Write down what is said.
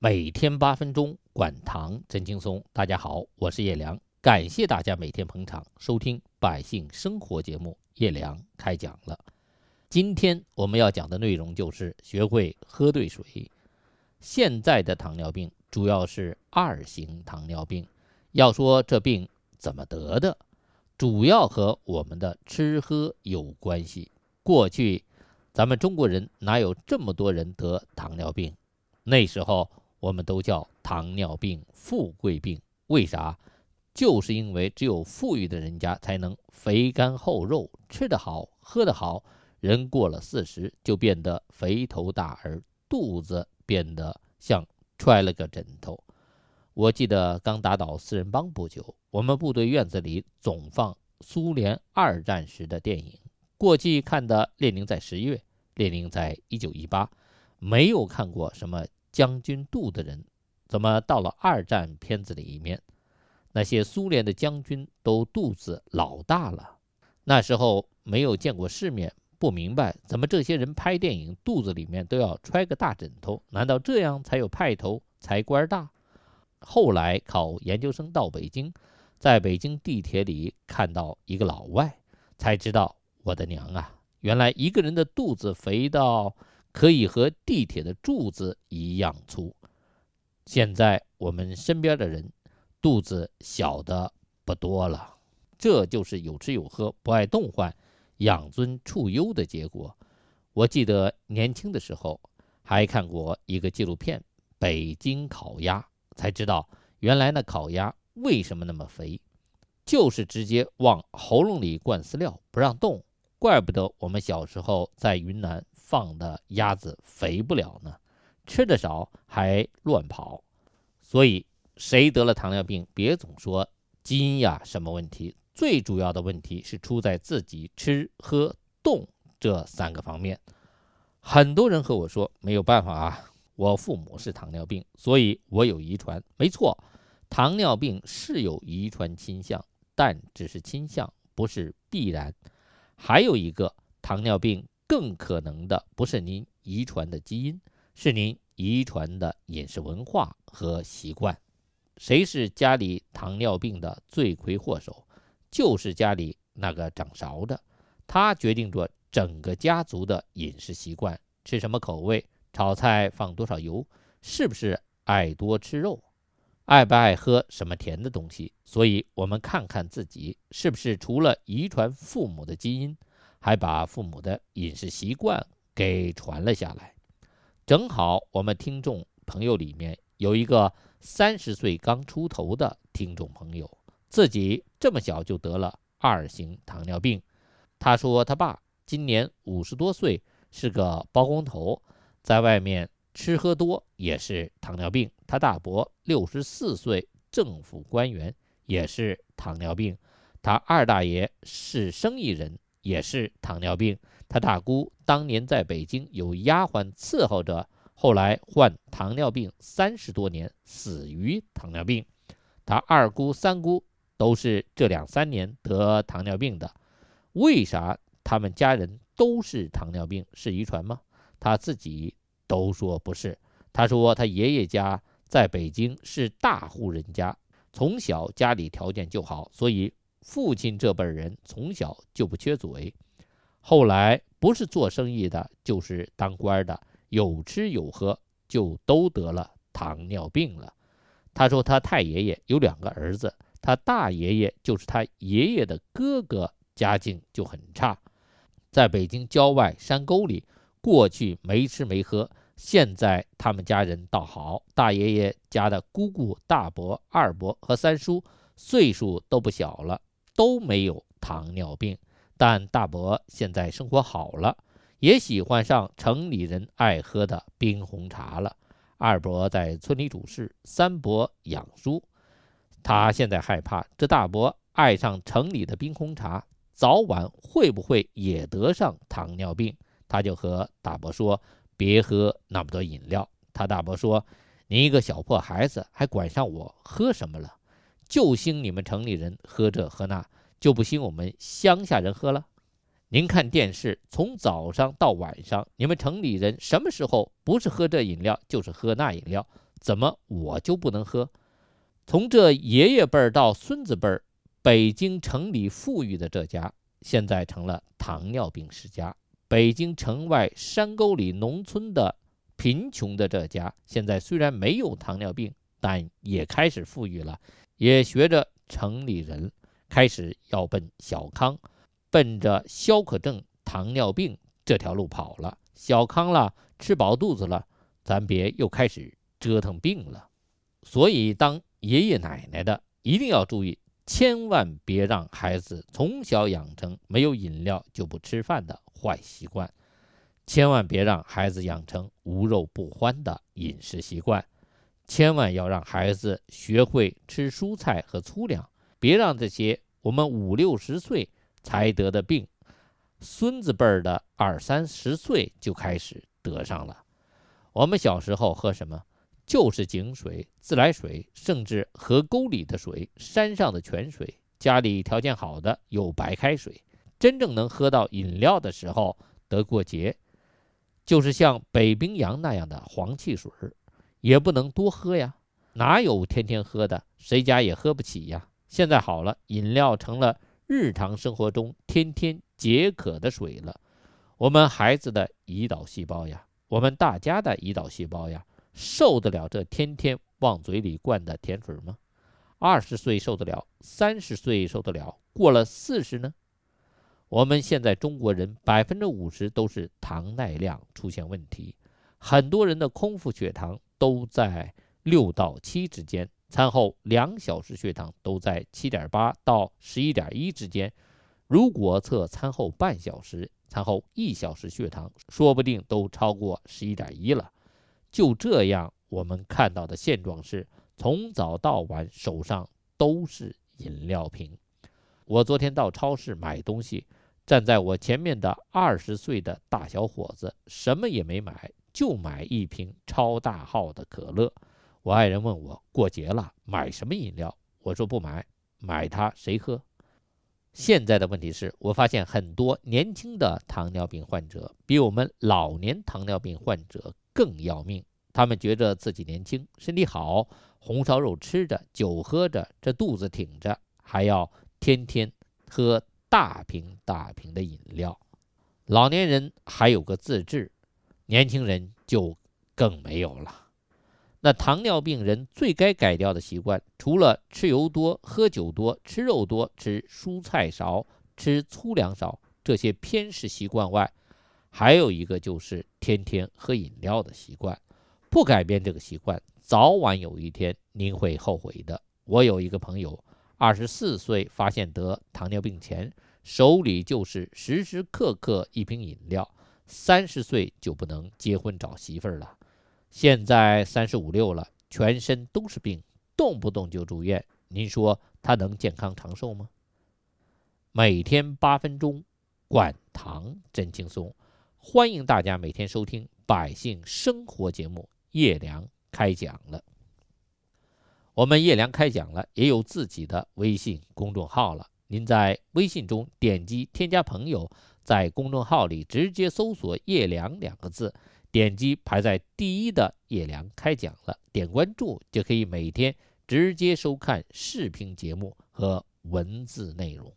每天八分钟，管糖真轻松。大家好，我是叶良，感谢大家每天捧场收听百姓生活节目。叶良开讲了。今天我们要讲的内容就是学会喝对水。现在的糖尿病主要是二型糖尿病。要说这病怎么得的，主要和我们的吃喝有关系。过去。咱们中国人哪有这么多人得糖尿病？那时候我们都叫糖尿病富贵病，为啥？就是因为只有富裕的人家才能肥甘厚肉，吃得好，喝得好，人过了四十就变得肥头大耳，肚子变得像揣了个枕头。我记得刚打倒四人帮不久，我们部队院子里总放苏联二战时的电影，过去看的《列宁在十月》。列宁在一九一八没有看过什么将军肚的人，怎么到了二战片子里面，那些苏联的将军都肚子老大了？那时候没有见过世面，不明白怎么这些人拍电影肚子里面都要揣个大枕头？难道这样才有派头，才官大？后来考研究生到北京，在北京地铁里看到一个老外，才知道我的娘啊！原来一个人的肚子肥到可以和地铁的柱子一样粗。现在我们身边的人肚子小的不多了，这就是有吃有喝、不爱动换、养尊处优的结果。我记得年轻的时候还看过一个纪录片《北京烤鸭》，才知道原来那烤鸭为什么那么肥，就是直接往喉咙里灌饲料，不让动。怪不得我们小时候在云南放的鸭子肥不了呢，吃的少还乱跑。所以谁得了糖尿病，别总说基因呀什么问题，最主要的问题是出在自己吃喝动这三个方面。很多人和我说没有办法啊，我父母是糖尿病，所以我有遗传。没错，糖尿病是有遗传倾向，但只是倾向，不是必然。还有一个糖尿病更可能的不是您遗传的基因，是您遗传的饮食文化和习惯。谁是家里糖尿病的罪魁祸首？就是家里那个掌勺的，他决定着整个家族的饮食习惯，吃什么口味，炒菜放多少油，是不是爱多吃肉，爱不爱喝什么甜的东西。所以，我们看看自己是不是除了遗传父母的基因，还把父母的饮食习惯给传了下来。正好我们听众朋友里面有一个三十岁刚出头的听众朋友，自己这么小就得了二型糖尿病。他说他爸今年五十多岁，是个包工头，在外面吃喝多也是糖尿病。他大伯六十四岁，政府官员。也是糖尿病，他二大爷是生意人，也是糖尿病。他大姑当年在北京有丫鬟伺候着，后来患糖尿病三十多年，死于糖尿病。他二姑、三姑都是这两三年得糖尿病的。为啥他们家人都是糖尿病？是遗传吗？他自己都说不是。他说他爷爷家在北京是大户人家。从小家里条件就好，所以父亲这辈人从小就不缺嘴。后来不是做生意的，就是当官的，有吃有喝，就都得了糖尿病了。他说他太爷爷有两个儿子，他大爷爷就是他爷爷的哥哥，家境就很差，在北京郊外山沟里，过去没吃没喝。现在他们家人倒好，大爷爷家的姑姑、大伯、二伯和三叔岁数都不小了，都没有糖尿病。但大伯现在生活好了，也喜欢上城里人爱喝的冰红茶了。二伯在村里主事，三伯养猪。他现在害怕，这大伯爱上城里的冰红茶，早晚会不会也得上糖尿病？他就和大伯说。别喝那么多饮料，他大伯说：“你一个小破孩子还管上我喝什么了？就兴你们城里人喝这喝那，就不兴我们乡下人喝了。您看电视，从早上到晚上，你们城里人什么时候不是喝这饮料，就是喝那饮料，怎么我就不能喝？从这爷爷辈儿到孙子辈儿，北京城里富裕的这家，现在成了糖尿病世家；北京城外山沟里农村的贫穷的这家，现在虽然没有糖尿病，但也开始富裕了，也学着城里人开始要奔小康，奔着消渴症、糖尿病这条路跑了。小康了，吃饱肚子了，咱别又开始折腾病了。所以，当爷爷奶奶的一定要注意，千万别让孩子从小养成没有饮料就不吃饭的坏习惯，千万别让孩子养成无肉不欢的饮食习惯，千万要让孩子学会吃蔬菜和粗粮，别让这些我们五六十岁才得的病。孙子辈儿的二三十岁就开始得上了。我们小时候喝什么？就是井水、自来水，甚至河沟里的水、山上的泉水。家里条件好的有白开水。真正能喝到饮料的时候，得过节，就是像北冰洋那样的黄汽水儿，也不能多喝呀。哪有天天喝的？谁家也喝不起呀。现在好了，饮料成了日常生活中天天。解渴的水了，我们孩子的胰岛细胞呀，我们大家的胰岛细胞呀，受得了这天天往嘴里灌的甜水吗？二十岁受得了，三十岁受得了，过了四十呢？我们现在中国人百分之五十都是糖耐量出现问题，很多人的空腹血糖都在六到七之间，餐后两小时血糖都在七点八到十一点一之间。如果测餐后半小时、餐后一小时血糖，说不定都超过十一点一了。就这样，我们看到的现状是，从早到晚手上都是饮料瓶。我昨天到超市买东西，站在我前面的二十岁的大小伙子什么也没买，就买一瓶超大号的可乐。我爱人问我过节了买什么饮料，我说不买，买它谁喝？现在的问题是我发现很多年轻的糖尿病患者比我们老年糖尿病患者更要命。他们觉得自己年轻，身体好，红烧肉吃着，酒喝着，这肚子挺着，还要天天喝大瓶大瓶的饮料。老年人还有个自制，年轻人就更没有了。那糖尿病人最该改掉的习惯，除了吃油多、喝酒多、吃肉多、吃蔬菜少、吃粗粮少这些偏食习惯外，还有一个就是天天喝饮料的习惯。不改变这个习惯，早晚有一天您会后悔的。我有一个朋友，二十四岁发现得糖尿病前，手里就是时时刻刻一瓶饮料；三十岁就不能结婚找媳妇儿了。现在三十五六了，全身都是病，动不动就住院。您说他能健康长寿吗？每天八分钟，管糖真轻松。欢迎大家每天收听《百姓生活》节目，叶良开讲了。我们叶良开讲了，也有自己的微信公众号了。您在微信中点击添加朋友，在公众号里直接搜索“叶良”两个字。点击排在第一的叶良开讲了，点关注就可以每天直接收看视频节目和文字内容。